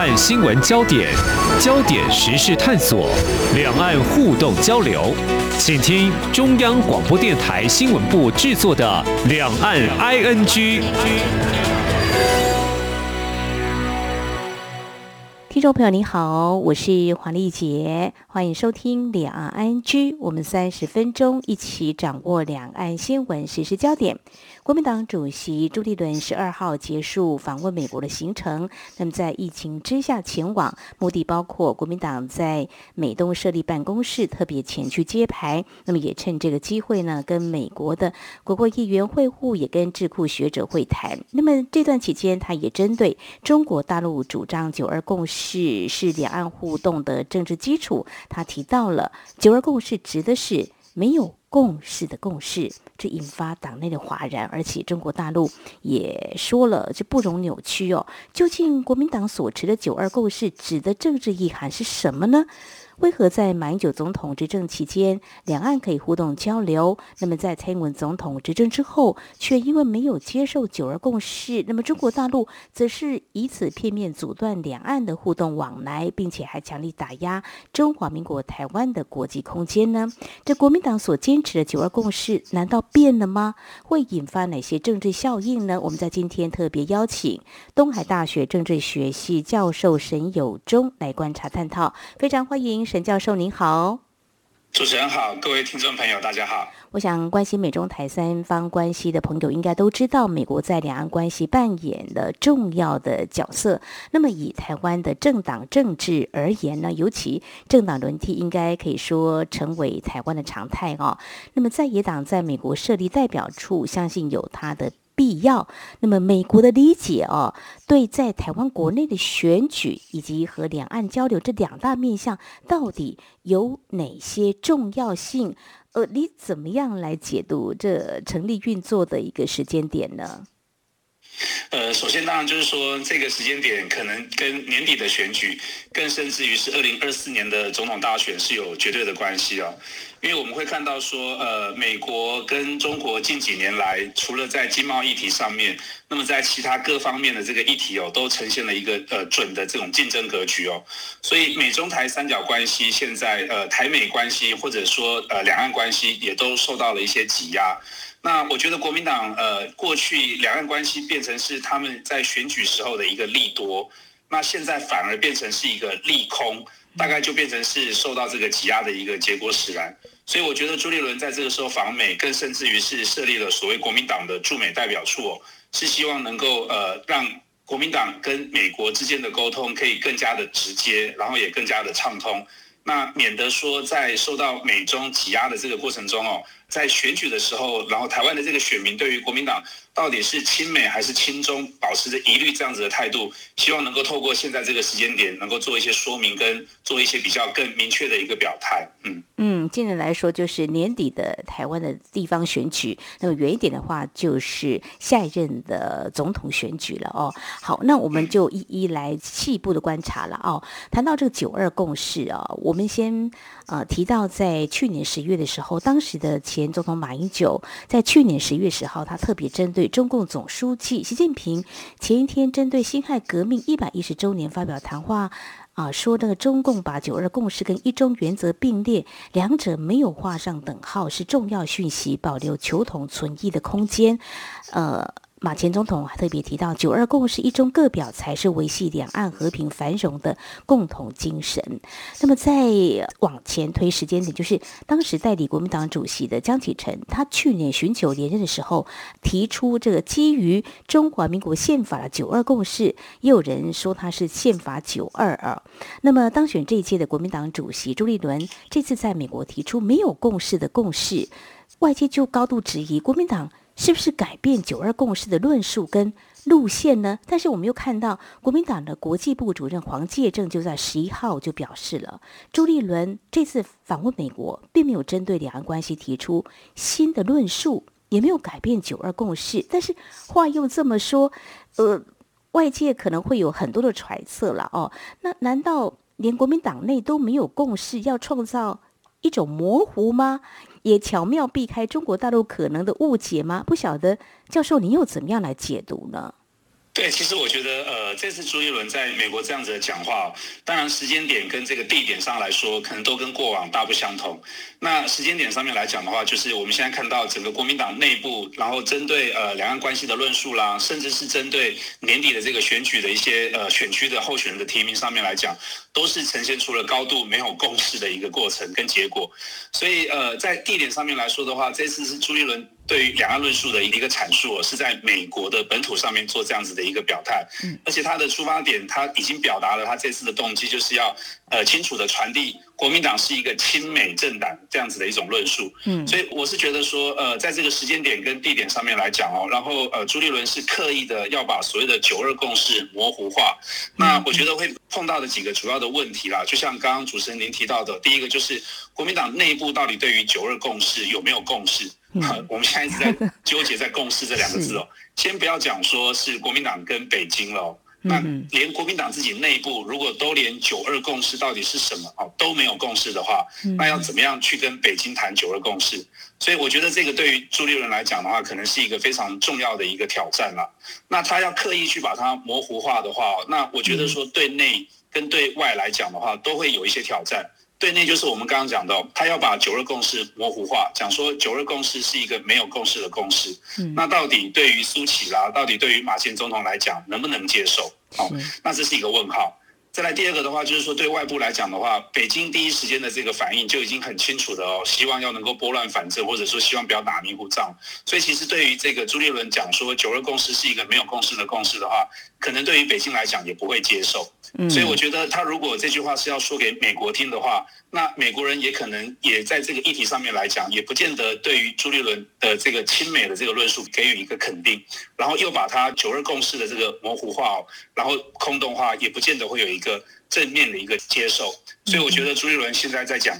岸新闻焦点、焦点时事探索、两岸互动交流，请听中央广播电台新闻部制作的《两岸 ING》。听众朋友，你好，我是黄丽杰，欢迎收听两岸 ING，我们三十分钟一起掌握两岸新闻时事焦点。国民党主席朱立伦十二号结束访问美国的行程，那么在疫情之下前往，目的包括国民党在美东设立办公室，特别前去揭牌。那么也趁这个机会呢，跟美国的国会议员会晤，也跟智库学者会谈。那么这段期间，他也针对中国大陆主张“九二共识”是两岸互动的政治基础，他提到了“九二共识”指的是没有。共识的共识，这引发党内的哗然，而且中国大陆也说了，这不容扭曲哦。究竟国民党所持的“九二共识”指的政治意涵是什么呢？为何在马英九总统执政期间，两岸可以互动交流？那么在蔡英文总统执政之后，却因为没有接受“九二共识”，那么中国大陆则是以此片面阻断两岸的互动往来，并且还强力打压中华民国台湾的国际空间呢？这国民党所坚持的“九二共识”难道变了吗？会引发哪些政治效应呢？我们在今天特别邀请东海大学政治学系教授沈友忠来观察探讨，非常欢迎。沈教授您好，主持人好，各位听众朋友大家好。我想关心美中台三方关系的朋友应该都知道，美国在两岸关系扮演了重要的角色。那么以台湾的政党政治而言呢，尤其政党轮替应该可以说成为台湾的常态哦。那么在野党在美国设立代表处，相信有它的。必要。那么，美国的理解哦，对在台湾国内的选举以及和两岸交流这两大面向，到底有哪些重要性？呃，你怎么样来解读这成立运作的一个时间点呢？呃，首先当然就是说，这个时间点可能跟年底的选举，更甚至于是二零二四年的总统大选是有绝对的关系哦。因为我们会看到说，呃，美国跟中国近几年来，除了在经贸议题上面，那么在其他各方面的这个议题哦，都呈现了一个呃准的这种竞争格局哦。所以美中台三角关系现在呃台美关系或者说呃两岸关系也都受到了一些挤压。那我觉得国民党呃过去两岸关系变成是他们在选举时候的一个利多，那现在反而变成是一个利空。大概就变成是受到这个挤压的一个结果使然，所以我觉得朱立伦在这个时候访美，更甚至于是设立了所谓国民党的驻美代表处，哦，是希望能够呃让国民党跟美国之间的沟通可以更加的直接，然后也更加的畅通，那免得说在受到美中挤压的这个过程中哦，在选举的时候，然后台湾的这个选民对于国民党。到底是亲美还是亲中，保持着疑虑这样子的态度，希望能够透过现在这个时间点，能够做一些说明，跟做一些比较更明确的一个表态。嗯嗯，近年来说，就是年底的台湾的地方选举，那么远一点的话，就是下一任的总统选举了哦。好，那我们就一一来细部的观察了哦。谈到这个九二共识啊，我们先呃提到，在去年十月的时候，当时的前总统马英九在去年十月十号，他特别针对。对中共总书记习近平前一天针对辛亥革命一百一十周年发表谈话，啊，说那个中共把九二共识跟一中原则并列，两者没有画上等号，是重要讯息，保留求同存异的空间，呃。马前总统还特别提到，九二共识一中各表才是维系两岸和平繁荣的共同精神。那么，再往前推时间点，就是当时代理国民党主席的江启臣，他去年寻求连任的时候，提出这个基于中华民国宪法的九二共识，也有人说他是宪法九二二。那么，当选这一届的国民党主席朱立伦，这次在美国提出没有共识的共识，外界就高度质疑国民党。是不是改变九二共识的论述跟路线呢？但是我们又看到国民党的国际部主任黄介正就在十一号就表示了，朱立伦这次访问美国，并没有针对两岸关系提出新的论述，也没有改变九二共识。但是话又这么说，呃，外界可能会有很多的揣测了哦。那难道连国民党内都没有共识，要创造一种模糊吗？也巧妙避开中国大陆可能的误解吗？不晓得教授，您又怎么样来解读呢？对，其实我觉得，呃，这次朱一伦在美国这样子的讲话，当然时间点跟这个地点上来说，可能都跟过往大不相同。那时间点上面来讲的话，就是我们现在看到整个国民党内部，然后针对呃两岸关系的论述啦，甚至是针对年底的这个选举的一些呃选区的候选人的提名上面来讲，都是呈现出了高度没有共识的一个过程跟结果。所以呃，在地点上面来说的话，这次是朱一伦。对于两岸论述的一个阐述，是在美国的本土上面做这样子的一个表态，嗯，而且他的出发点，他已经表达了他这次的动机，就是要呃清楚的传递国民党是一个亲美政党这样子的一种论述，嗯，所以我是觉得说，呃，在这个时间点跟地点上面来讲哦，然后呃，朱立伦是刻意的要把所谓的九二共识模糊化，那我觉得会碰到的几个主要的问题啦，就像刚刚主持人您提到的，第一个就是国民党内部到底对于九二共识有没有共识？我们现在一直在 纠结在共识这两个字哦。先不要讲说是国民党跟北京了，那连国民党自己内部如果都连九二共识到底是什么哦都没有共识的话，那要怎么样去跟北京谈九二共识？所以我觉得这个对于朱立伦来讲的话，可能是一个非常重要的一个挑战了。那他要刻意去把它模糊化的话，那我觉得说对内跟对外来讲的话，都会有一些挑战。对内就是我们刚刚讲到，他要把九二共识模糊化，讲说九二共识是一个没有共识的共识。嗯，那到底对于苏启啦，到底对于马前总统来讲，能不能接受？好，那这是一个问号。再来第二个的话，就是说对外部来讲的话，北京第一时间的这个反应就已经很清楚的哦，希望要能够拨乱反正，或者说希望不要打迷糊仗。所以其实对于这个朱立伦讲说九二共识是一个没有共识的共识的话，可能对于北京来讲也不会接受。所以我觉得他如果这句话是要说给美国听的话，那美国人也可能也在这个议题上面来讲，也不见得对于朱立伦的这个亲美的这个论述给予一个肯定，然后又把他九二共识的这个模糊化哦，然后空洞化，也不见得会有一一个正面的一个接受。所以我觉得朱立伦现在在讲。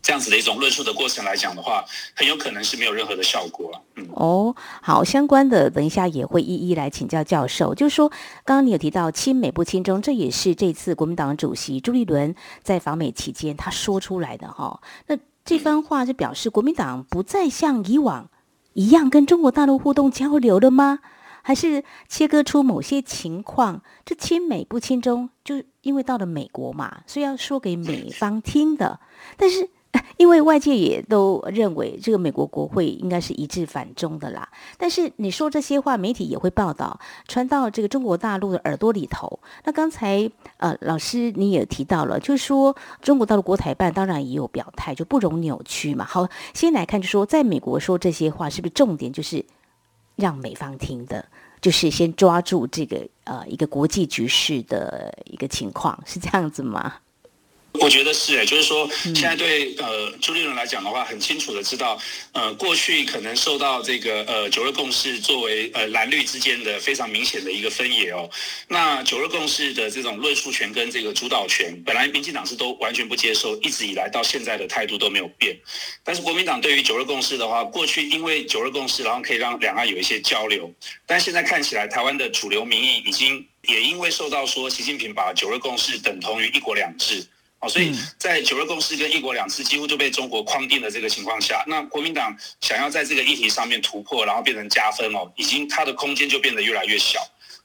这样子的一种论述的过程来讲的话，很有可能是没有任何的效果了。嗯，哦，好，相关的等一下也会一一来请教教授。就是说，刚刚你有提到亲美不亲中，这也是这次国民党主席朱立伦在访美期间他说出来的哈。那这番话是表示国民党不再像以往一样跟中国大陆互动交流了吗？还是切割出某些情况？这亲美不亲中，就因为到了美国嘛，所以要说给美方听的。但是。因为外界也都认为这个美国国会应该是一致反中的啦，但是你说这些话，媒体也会报道传到这个中国大陆的耳朵里头。那刚才呃，老师你也提到了，就是说中国大陆国台办当然也有表态，就不容扭曲嘛。好，先来看，就说在美国说这些话，是不是重点就是让美方听的，就是先抓住这个呃一个国际局势的一个情况，是这样子吗？我觉得是诶，就是说，现在对呃朱立伦来讲的话，很清楚的知道，呃，过去可能受到这个呃九二共识作为呃蓝绿之间的非常明显的一个分野哦。那九二共识的这种论述权跟这个主导权，本来民进党是都完全不接受，一直以来到现在的态度都没有变。但是国民党对于九二共识的话，过去因为九二共识，然后可以让两岸有一些交流，但现在看起来，台湾的主流民意已经也因为受到说习近平把九二共识等同于一国两制。哦，所以在九二共识跟一国两制几乎都被中国框定的这个情况下，那国民党想要在这个议题上面突破，然后变成加分哦，已经它的空间就变得越来越小。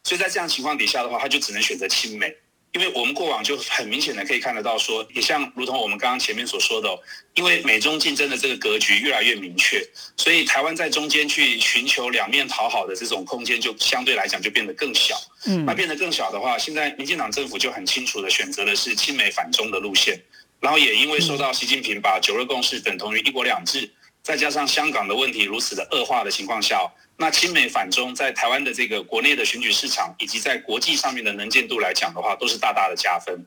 所以在这样情况底下的话，他就只能选择亲美。因为我们过往就很明显的可以看得到，说也像如同我们刚刚前面所说的，因为美中竞争的这个格局越来越明确，所以台湾在中间去寻求两面讨好的这种空间就相对来讲就变得更小。嗯，那变得更小的话，现在民进党政府就很清楚的选择的是亲美反中的路线，然后也因为受到习近平把九二共识等同于一国两制，再加上香港的问题如此的恶化的情况下。那亲美反中在台湾的这个国内的选举市场，以及在国际上面的能见度来讲的话，都是大大的加分。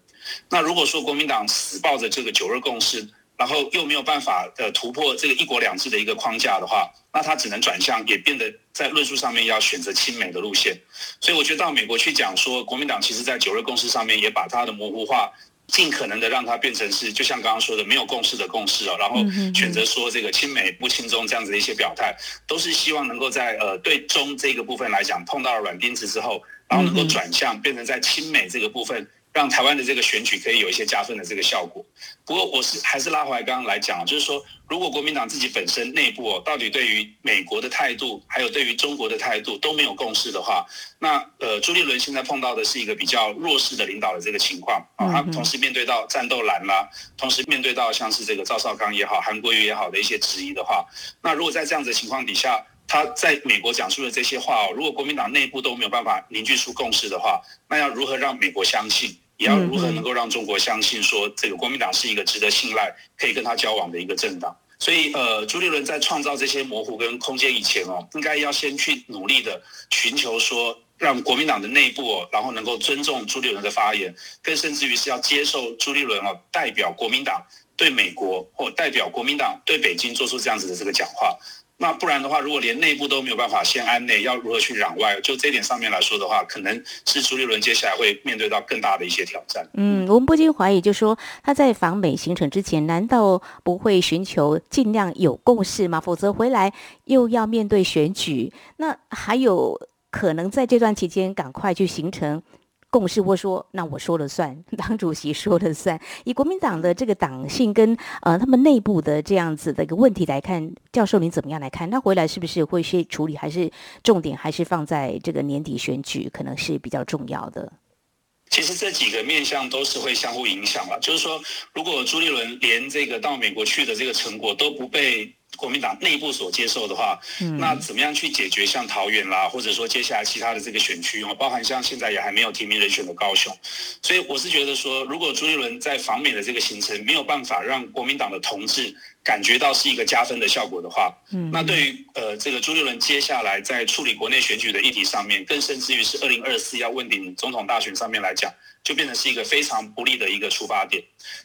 那如果说国民党死抱着这个九二共识，然后又没有办法呃突破这个一国两制的一个框架的话，那他只能转向，也变得在论述上面要选择亲美的路线。所以我觉得到美国去讲说，国民党其实在九二共识上面也把它的模糊化。尽可能的让它变成是，就像刚刚说的，没有共识的共识哦，然后选择说这个亲美不亲中这样子的一些表态，都是希望能够在呃对中这个部分来讲碰到了软钉子之后，然后能够转向变成在亲美这个部分让台湾的这个选举可以有一些加分的这个效果。不过我是还是拉回来刚刚来讲，就是说，如果国民党自己本身内部哦，到底对于美国的态度，还有对于中国的态度都没有共识的话，那呃，朱立伦现在碰到的是一个比较弱势的领导的这个情况啊，他同时面对到战斗蓝啦，同时面对到像是这个赵少康也好、韩国瑜也好的一些质疑的话，那如果在这样子的情况底下，他在美国讲述的这些话哦，如果国民党内部都没有办法凝聚出共识的话，那要如何让美国相信？也要如何能够让中国相信说这个国民党是一个值得信赖、可以跟他交往的一个政党？所以，呃，朱立伦在创造这些模糊跟空间以前哦，应该要先去努力的寻求说，让国民党的内部哦，然后能够尊重朱立伦的发言，更甚至于是要接受朱立伦哦代表国民党对美国或代表国民党对北京做出这样子的这个讲话。那不然的话，如果连内部都没有办法先安内，要如何去攘外？就这点上面来说的话，可能是朱立伦接下来会面对到更大的一些挑战。嗯，我们不禁怀疑，就说他在访美行程之前，难道不会寻求尽量有共识吗？否则回来又要面对选举，那还有可能在这段期间赶快去形成。共识或说，那我说了算，党主席说了算。以国民党的这个党性跟呃他们内部的这样子的一个问题来看，教授您怎么样来看？他回来是不是会去处理，还是重点还是放在这个年底选举，可能是比较重要的？其实这几个面向都是会相互影响了。就是说，如果朱立伦连这个到美国去的这个成果都不被。国民党内部所接受的话，那怎么样去解决像桃园啦，或者说接下来其他的这个选区哦，包含像现在也还没有提名人选的高雄，所以我是觉得说，如果朱立伦在访美的这个行程没有办法让国民党的同志感觉到是一个加分的效果的话，那对于呃这个朱立伦接下来在处理国内选举的议题上面，更甚至于是二零二四要问鼎总统大选上面来讲，就变成是一个非常不利的一个出发点。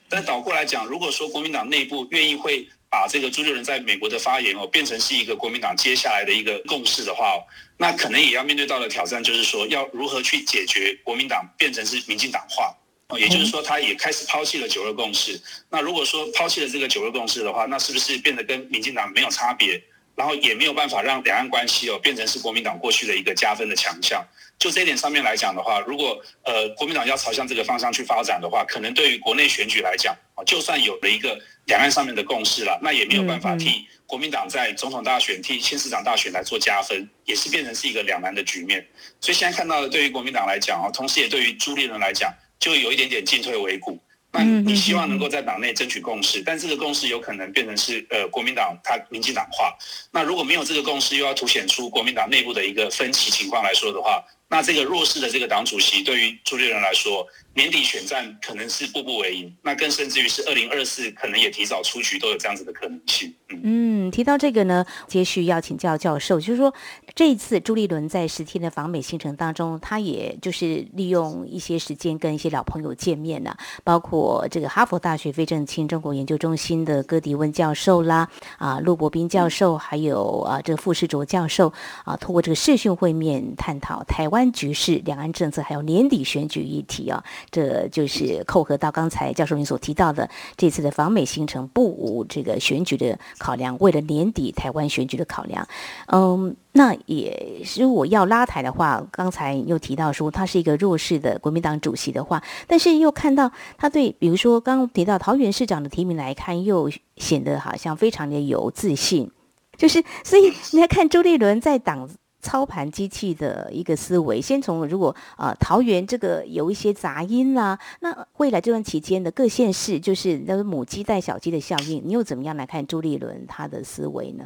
但倒过来讲，如果说国民党内部愿意会。把这个朱立伦在美国的发言哦，变成是一个国民党接下来的一个共识的话，那可能也要面对到的挑战就是说，要如何去解决国民党变成是民进党化，也就是说，他也开始抛弃了九二共识。那如果说抛弃了这个九二共识的话，那是不是变得跟民进党没有差别？然后也没有办法让两岸关系哦变成是国民党过去的一个加分的强项。就这一点上面来讲的话，如果呃国民党要朝向这个方向去发展的话，可能对于国内选举来讲啊，就算有了一个两岸上面的共识了，那也没有办法替国民党在总统大选、替县市长大选来做加分，也是变成是一个两难的局面。所以现在看到的，对于国民党来讲啊，同时也对于朱立伦来讲，就有一点点进退维谷。那你希望能够在党内争取共识，但这个共识有可能变成是呃国民党它民进党化。那如果没有这个共识，又要凸显出国民党内部的一个分歧情况来说的话，那这个弱势的这个党主席对于朱立伦来说，年底选战可能是步步为营，那更甚至于是二零二四可能也提早出局，都有这样子的可能性。嗯，提到这个呢，接续要请教教授，就是说这一次朱立伦在十天的访美行程当中，他也就是利用一些时间跟一些老朋友见面了，包括这个哈佛大学非正清中国研究中心的戈迪温教授啦，啊，陆伯斌教授，还有啊这个傅世卓教授啊，通过这个视讯会面探讨台湾局势、两岸政策，还有年底选举议题啊，这就是扣合到刚才教授您所提到的这次的访美行程不无这个选举的。考量为了年底台湾选举的考量，嗯，那也是我要拉台的话，刚才又提到说他是一个弱势的国民党主席的话，但是又看到他对，比如说刚提到桃园市长的提名来看，又显得好像非常的有自信，就是所以你要看周立伦在党。操盘机器的一个思维，先从如果呃桃园这个有一些杂音啦，那未来这段期间的各县市就是那个母鸡带小鸡的效应，你又怎么样来看朱立伦他的思维呢？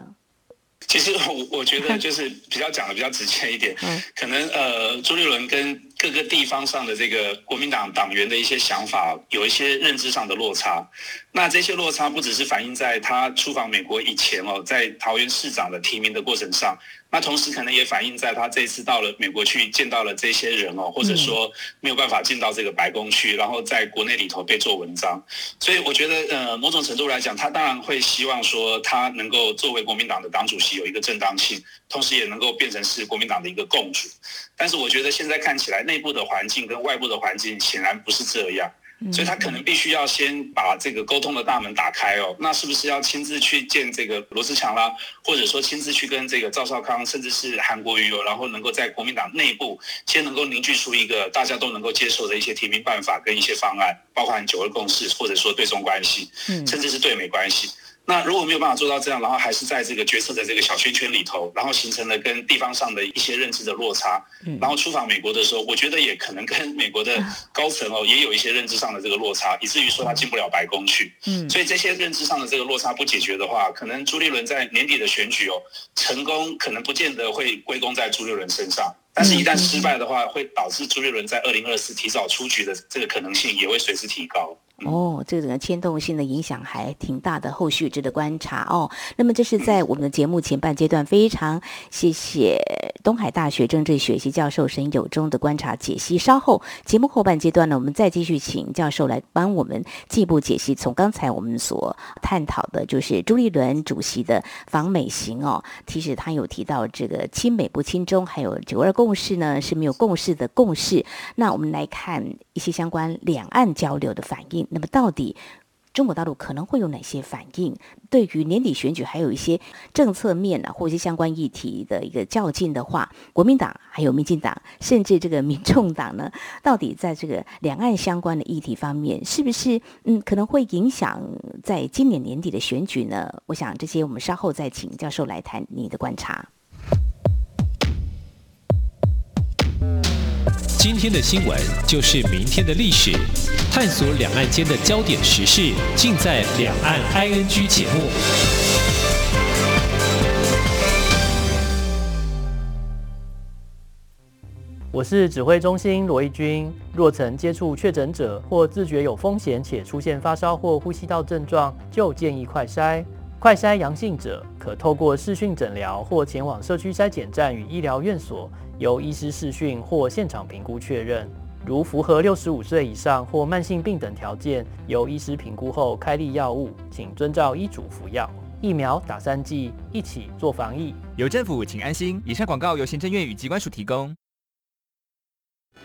其实我我觉得就是比较讲的比较直接一点，嗯可能呃朱立伦跟各个地方上的这个国民党党员的一些想法有一些认知上的落差，那这些落差不只是反映在他出访美国以前哦，在桃园市长的提名的过程上。那同时可能也反映在他这次到了美国去见到了这些人哦，或者说没有办法进到这个白宫去，然后在国内里头被做文章，所以我觉得呃某种程度来讲，他当然会希望说他能够作为国民党的党主席有一个正当性，同时也能够变成是国民党的一个共主。但是我觉得现在看起来内部的环境跟外部的环境显然不是这样。所以他可能必须要先把这个沟通的大门打开哦。那是不是要亲自去见这个罗志强啦，或者说亲自去跟这个赵少康，甚至是韩国瑜哦，然后能够在国民党内部先能够凝聚出一个大家都能够接受的一些提名办法跟一些方案，包含九二共识，或者说对中关系，甚至是对美关系。那如果没有办法做到这样，然后还是在这个决策的这个小圈圈里头，然后形成了跟地方上的一些认知的落差，然后出访美国的时候，我觉得也可能跟美国的高层哦也有一些认知上的这个落差，以至于说他进不了白宫去。嗯，所以这些认知上的这个落差不解决的话，可能朱立伦在年底的选举哦成功，可能不见得会归功在朱立伦身上。但是，一旦失败的话，会导致朱立伦在二零二四提早出局的这个可能性也会随之提高。哦，这个牵动性的影响还挺大的，后续值得观察哦。那么，这是在我们的节目前半阶段，非常谢谢东海大学政治学系教授沈友忠的观察解析。稍后节目后半阶段呢，我们再继续请教授来帮我们进一步解析。从刚才我们所探讨的，就是朱立伦主席的访美行哦，其实他有提到这个亲美不亲中，还有九二共识呢是没有共识的共识。那我们来看一些相关两岸交流的反应。那么，到底中国大陆可能会有哪些反应？对于年底选举，还有一些政策面啊，或一些相关议题的一个较劲的话，国民党还有民进党，甚至这个民众党呢，到底在这个两岸相关的议题方面，是不是嗯可能会影响在今年年底的选举呢？我想这些我们稍后再请教授来谈你的观察。今天的新闻就是明天的历史，探索两岸间的焦点时事，尽在《两岸 ING》节目。我是指挥中心罗义军。若曾接触确诊者或自觉有风险且出现发烧或呼吸道症状，就建议快筛。快筛阳性者可透过视讯诊疗或前往社区筛检站与医疗院所。由医师视讯或现场评估确认，如符合六十五岁以上或慢性病等条件，由医师评估后开立药物，请遵照医嘱服药。疫苗打三剂，一起做防疫。有政府，请安心。以上广告由行政院与机关署提供。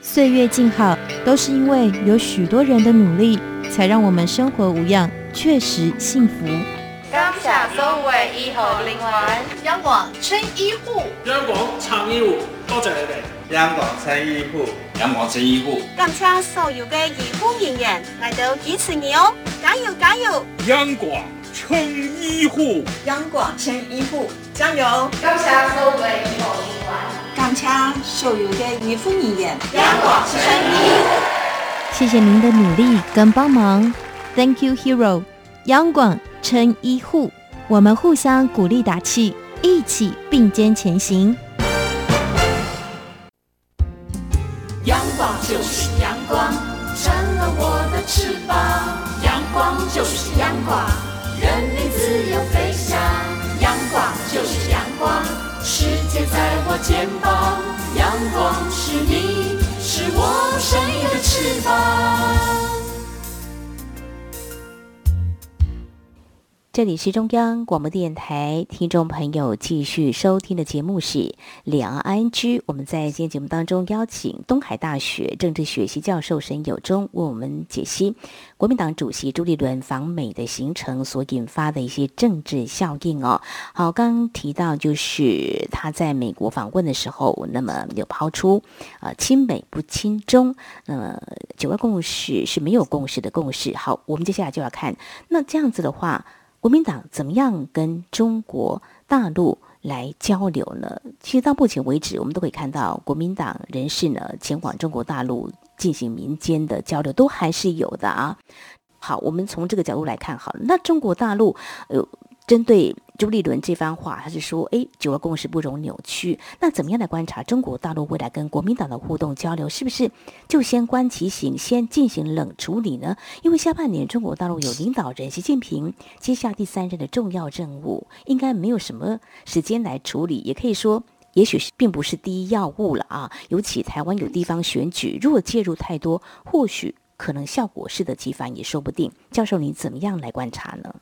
岁月静好，都是因为有许多人的努力，才让我们生活无恙，确实幸福。感谢所有医护人员，央广称医护，央广唱医护，多谢你哋。央广称医护，央广称医护，感谢所有嘅医护人员来到支持你哦，加油加油！央广称医护，央广称医护，加油！感谢所有嘅医护人员，感谢所有嘅医护人员，央广称医护。谢谢您的努力跟帮忙，Thank you, hero。央广。称医护，我们互相鼓励打气，一起并肩前行。阳光就是阳光，成了我的翅膀。阳光就是阳光，人民自由飞翔。阳光就是阳光，世界在我肩膀。阳光是你，是我生命的翅膀。这里是中央广播电台，听众朋友继续收听的节目是《两岸安居》。我们在今天节目当中邀请东海大学政治学系教授沈友忠为我们解析国民党主席朱立伦访美的行程所引发的一些政治效应哦。好，刚刚提到就是他在美国访问的时候，那么有抛出呃亲美不亲中，呃九二共识是没有共识的共识。好，我们接下来就要看那这样子的话。国民党怎么样跟中国大陆来交流呢？其实到目前为止，我们都可以看到国民党人士呢前往中国大陆进行民间的交流，都还是有的啊。好，我们从这个角度来看，好了，那中国大陆呃。针对朱立伦这番话，他是说：“哎，九二共识不容扭曲。那怎么样来观察中国大陆未来跟国民党的互动交流？是不是就先观其行，先进行冷处理呢？因为下半年中国大陆有领导人习近平接下第三任的重要任务，应该没有什么时间来处理。也可以说，也许是并不是第一要务了啊。尤其台湾有地方选举，如果介入太多，或许可能效果适得其反也说不定。教授，你怎么样来观察呢？”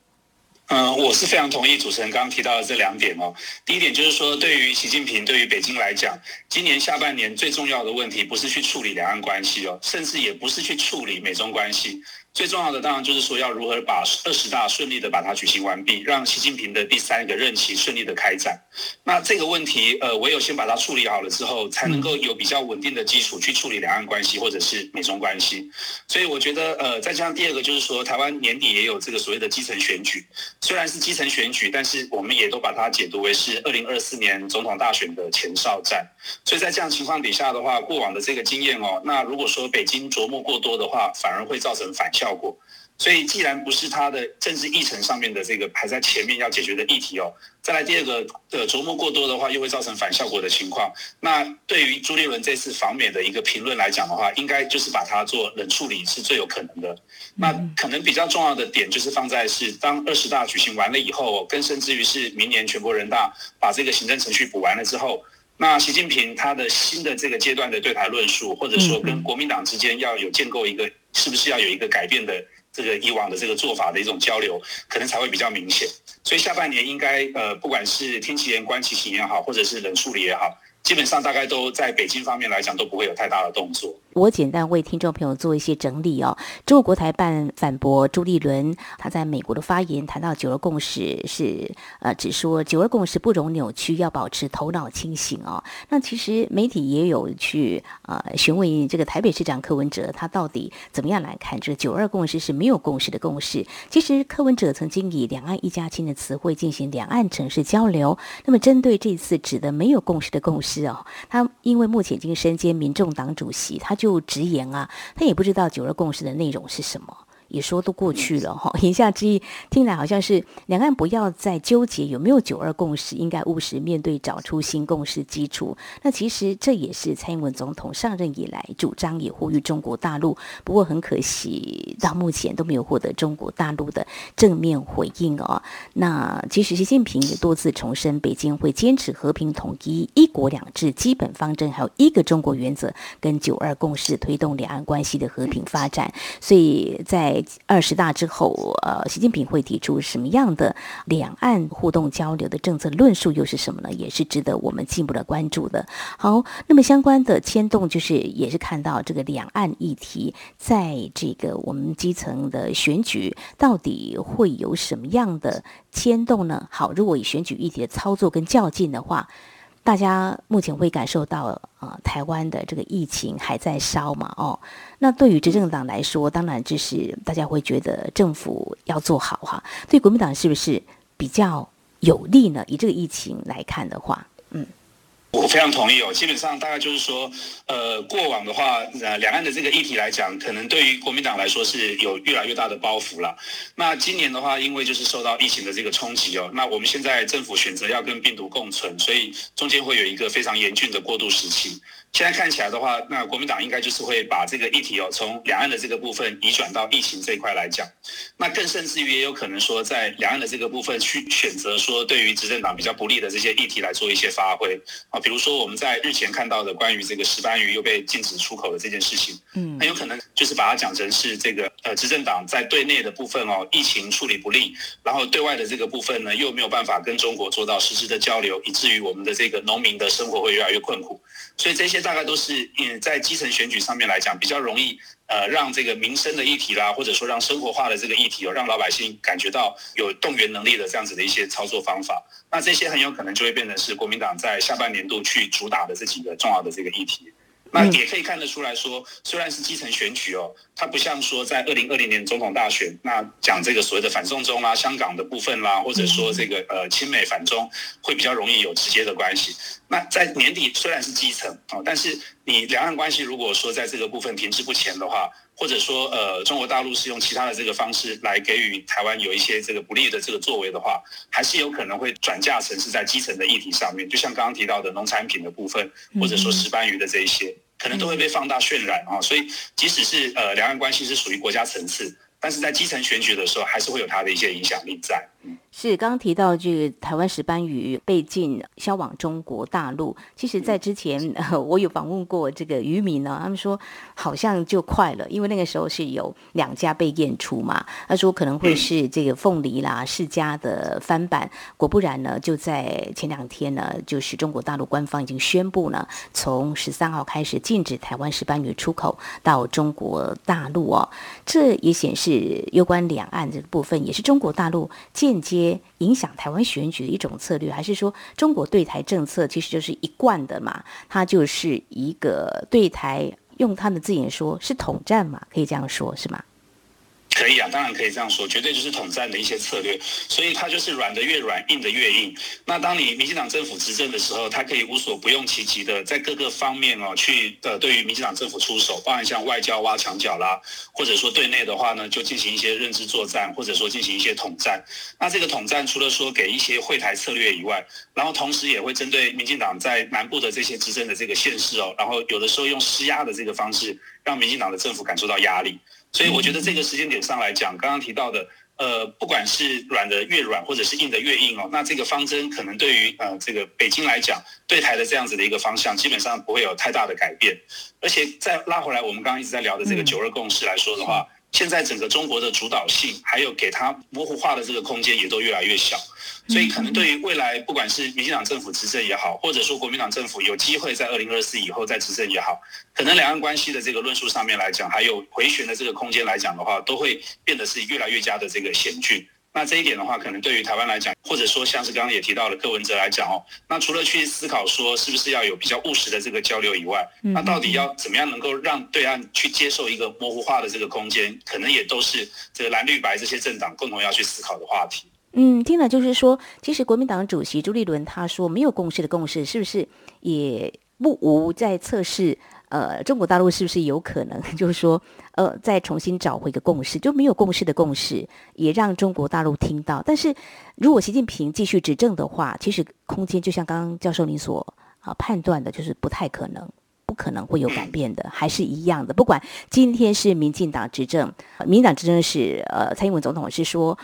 嗯，我是非常同意主持人刚刚提到的这两点哦。第一点就是说，对于习近平，对于北京来讲，今年下半年最重要的问题不是去处理两岸关系哦，甚至也不是去处理美中关系。最重要的当然就是说，要如何把二十大顺利的把它举行完毕，让习近平的第三个任期顺利的开展。那这个问题，呃，唯有先把它处理好了之后，才能够有比较稳定的基础去处理两岸关系或者是美中关系。所以我觉得，呃，再加上第二个就是说，台湾年底也有这个所谓的基层选举，虽然是基层选举，但是我们也都把它解读为是二零二四年总统大选的前哨战。所以在这样情况底下的话，过往的这个经验哦，那如果说北京琢磨过多的话，反而会造成反效。效果，所以既然不是他的政治议程上面的这个排在前面要解决的议题哦，再来第二个的琢磨过多的话，又会造成反效果的情况。那对于朱立伦这次访美的一个评论来讲的话，应该就是把它做冷处理是最有可能的。那可能比较重要的点就是放在是当二十大举行完了以后，更甚至于是明年全国人大把这个行政程序补完了之后，那习近平他的新的这个阶段的对台论述，或者说跟国民党之间要有建构一个。是不是要有一个改变的这个以往的这个做法的一种交流，可能才会比较明显。所以下半年应该呃，不管是天气炎观其行也好，或者是冷处理也好。基本上大概都在北京方面来讲都不会有太大的动作。我简单为听众朋友做一些整理哦。中国国台办反驳朱立伦他在美国的发言，谈到九二共识是呃，只说九二共识不容扭曲，要保持头脑清醒哦。那其实媒体也有去呃询问这个台北市长柯文哲，他到底怎么样来看这个九二共识是没有共识的共识？其实柯文哲曾经以两岸一家亲的词汇进行两岸城市交流。那么针对这次指的没有共识的共识。哦，他因为目前已经身兼民众党主席，他就直言啊，他也不知道九二共识的内容是什么。也说都过去了哈，言下之意听来好像是两岸不要再纠结有没有九二共识，应该务实面对，找出新共识基础。那其实这也是蔡英文总统上任以来主张，也呼吁中国大陆。不过很可惜，到目前都没有获得中国大陆的正面回应哦。那其实习近平也多次重申，北京会坚持和平统一、一国两制基本方针，还有一个中国原则跟九二共识，推动两岸关系的和平发展。所以在二十大之后，呃，习近平会提出什么样的两岸互动交流的政策论述，又是什么呢？也是值得我们进一步的关注的。好，那么相关的牵动，就是也是看到这个两岸议题，在这个我们基层的选举，到底会有什么样的牵动呢？好，如果以选举议题的操作跟较劲的话。大家目前会感受到，啊，台湾的这个疫情还在烧嘛，哦，那对于执政党来说，当然就是大家会觉得政府要做好哈。对国民党是不是比较有利呢？以这个疫情来看的话，嗯。非常同意哦，基本上大概就是说，呃，过往的话，呃，两岸的这个议题来讲，可能对于国民党来说是有越来越大的包袱了。那今年的话，因为就是受到疫情的这个冲击哦，那我们现在政府选择要跟病毒共存，所以中间会有一个非常严峻的过渡时期。现在看起来的话，那国民党应该就是会把这个议题哦，从两岸的这个部分移转到疫情这一块来讲。那更甚至于也有可能说，在两岸的这个部分去选择说，对于执政党比较不利的这些议题来做一些发挥啊，比如说我们在日前看到的关于这个石斑鱼又被禁止出口的这件事情，嗯，很有可能就是把它讲成是这个呃执政党在对内的部分哦，疫情处理不力，然后对外的这个部分呢又没有办法跟中国做到实质的交流，以至于我们的这个农民的生活会越来越困苦。所以这些大概都是，嗯，在基层选举上面来讲，比较容易，呃，让这个民生的议题啦，或者说让生活化的这个议题，有让老百姓感觉到有动员能力的这样子的一些操作方法。那这些很有可能就会变成是国民党在下半年度去主打的这几个重要的这个议题。那也可以看得出来说，虽然是基层选举哦，它不像说在二零二零年总统大选，那讲这个所谓的反送中啦、香港的部分啦，或者说这个呃亲美反中，会比较容易有直接的关系。那在年底虽然是基层啊，但是你两岸关系如果说在这个部分停滞不前的话，或者说，呃，中国大陆是用其他的这个方式来给予台湾有一些这个不利的这个作为的话，还是有可能会转嫁成是在基层的议题上面，就像刚刚提到的农产品的部分，或者说石斑鱼的这一些，可能都会被放大渲染啊。所以，即使是呃两岸关系是属于国家层次。但是在基层选举的时候，还是会有它的一些影响力在。是刚刚提到这个台湾石斑鱼被禁销往中国大陆，其实，在之前、呃、我有访问过这个渔民呢，他们说好像就快了，因为那个时候是有两家被验出嘛，他说可能会是这个凤梨啦、世家的翻版，果不然呢，就在前两天呢，就是中国大陆官方已经宣布呢，从十三号开始禁止台湾石斑鱼出口到中国大陆哦，这也显示有关两岸这个部分，也是中国大陆接影响台湾选举的一种策略，还是说中国对台政策其实就是一贯的嘛？它就是一个对台，用他们的字眼说是统战嘛，可以这样说，是吗？可以啊，当然可以这样说，绝对就是统战的一些策略，所以它就是软的越软，硬的越硬。那当你民进党政府执政的时候，它可以无所不用其极的在各个方面哦，去呃对于民进党政府出手，包含像外交挖墙脚啦，或者说对内的话呢，就进行一些认知作战，或者说进行一些统战。那这个统战除了说给一些会台策略以外，然后同时也会针对民进党在南部的这些执政的这个县市哦，然后有的时候用施压的这个方式，让民进党的政府感受到压力。所以我觉得这个时间点上来讲，刚刚提到的，呃，不管是软的越软，或者是硬的越硬哦，那这个方针可能对于呃这个北京来讲，对台的这样子的一个方向，基本上不会有太大的改变。而且再拉回来，我们刚刚一直在聊的这个九二共识来说的话，现在整个中国的主导性，还有给它模糊化的这个空间，也都越来越小。所以可能对于未来，不管是民进党政府执政也好，或者说国民党政府有机会在二零二四以后再执政也好，可能两岸关系的这个论述上面来讲，还有回旋的这个空间来讲的话，都会变得是越来越加的这个险峻。那这一点的话，可能对于台湾来讲，或者说像是刚刚也提到了柯文哲来讲哦，那除了去思考说是不是要有比较务实的这个交流以外，那到底要怎么样能够让对岸去接受一个模糊化的这个空间，可能也都是这个蓝绿白这些政党共同要去思考的话题。嗯，听了就是说，其实国民党主席朱立伦他说没有共识的共识，是不是也不无在测试？呃，中国大陆是不是有可能 就是说，呃，再重新找回一个共识？就没有共识的共识，也让中国大陆听到。但是如果习近平继续执政的话，其实空间就像刚刚教授您所啊判断的，就是不太可能，不可能会有改变的，还是一样的。不管今天是民进党执政，民进党执政是呃蔡英文总统是说。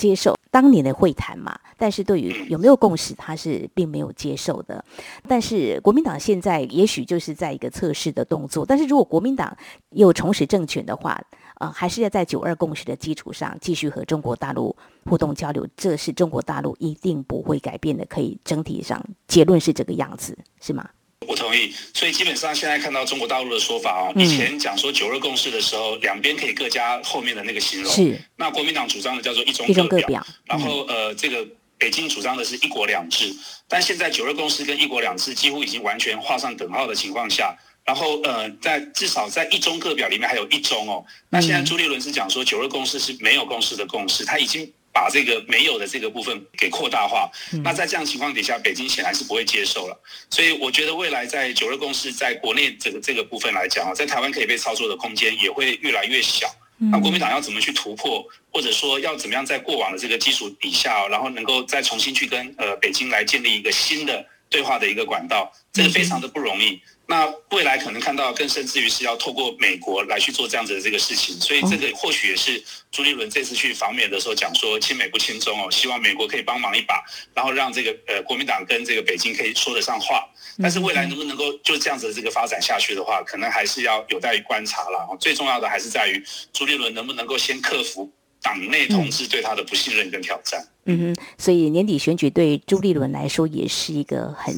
接受当年的会谈嘛，但是对于有没有共识，他是并没有接受的。但是国民党现在也许就是在一个测试的动作。但是如果国民党又重拾政权的话，呃，还是要在九二共识的基础上继续和中国大陆互动交流，这是中国大陆一定不会改变的。可以整体上结论是这个样子，是吗？我同意，所以基本上现在看到中国大陆的说法哦，以前讲说九二共识的时候，两边可以各加后面的那个形容。是。那国民党主张的叫做一中各表，然后呃，这个北京主张的是一国两制。但现在九二共识跟一国两制几乎已经完全画上等号的情况下，然后呃，在至少在一中各表里面还有一中哦。那现在朱立伦是讲说九二共识是没有共识的共识，他已经。把这个没有的这个部分给扩大化，那在这样情况底下，北京显然是不会接受了。所以我觉得未来在九二共识在国内这个这个部分来讲啊，在台湾可以被操作的空间也会越来越小。那国民党要怎么去突破，或者说要怎么样在过往的这个基础底下，然后能够再重新去跟呃北京来建立一个新的对话的一个管道，这个非常的不容易。那未来可能看到更甚至于是要透过美国来去做这样子的这个事情，所以这个或许也是朱立伦这次去访美的时候讲说亲美不亲中哦，希望美国可以帮忙一把，然后让这个呃国民党跟这个北京可以说得上话。但是未来能不能够就这样子的这个发展下去的话，可能还是要有待于观察了。最重要的还是在于朱立伦能不能够先克服党内同志对他的不信任跟挑战。嗯哼，所以年底选举对朱立伦来说也是一个很。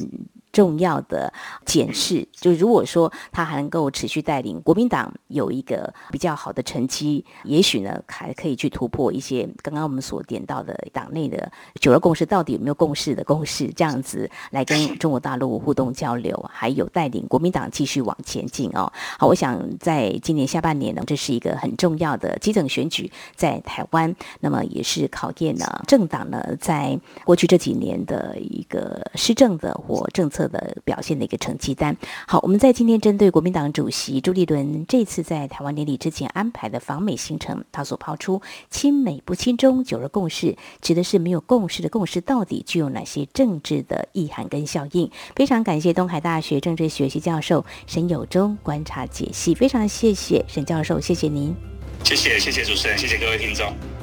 重要的检视，就如果说他还能够持续带领国民党有一个比较好的成绩，也许呢还可以去突破一些刚刚我们所点到的党内的九二共识到底有没有共识的共识，这样子来跟中国大陆互动交流，还有带领国民党继续往前进哦。好，我想在今年下半年呢，这是一个很重要的基层选举，在台湾，那么也是考验了政党呢在过去这几年的一个施政的或政策。的表现的一个成绩单。好，我们在今天针对国民党主席朱立伦这次在台湾典礼之前安排的访美行程，他所抛出“亲美不亲中，九二共识”指的是没有共识的共识，到底具有哪些政治的意涵跟效应？非常感谢东海大学政治学系教授沈友忠观察解析，非常谢谢沈教授，谢谢您，谢谢谢谢主持人，谢谢各位听众。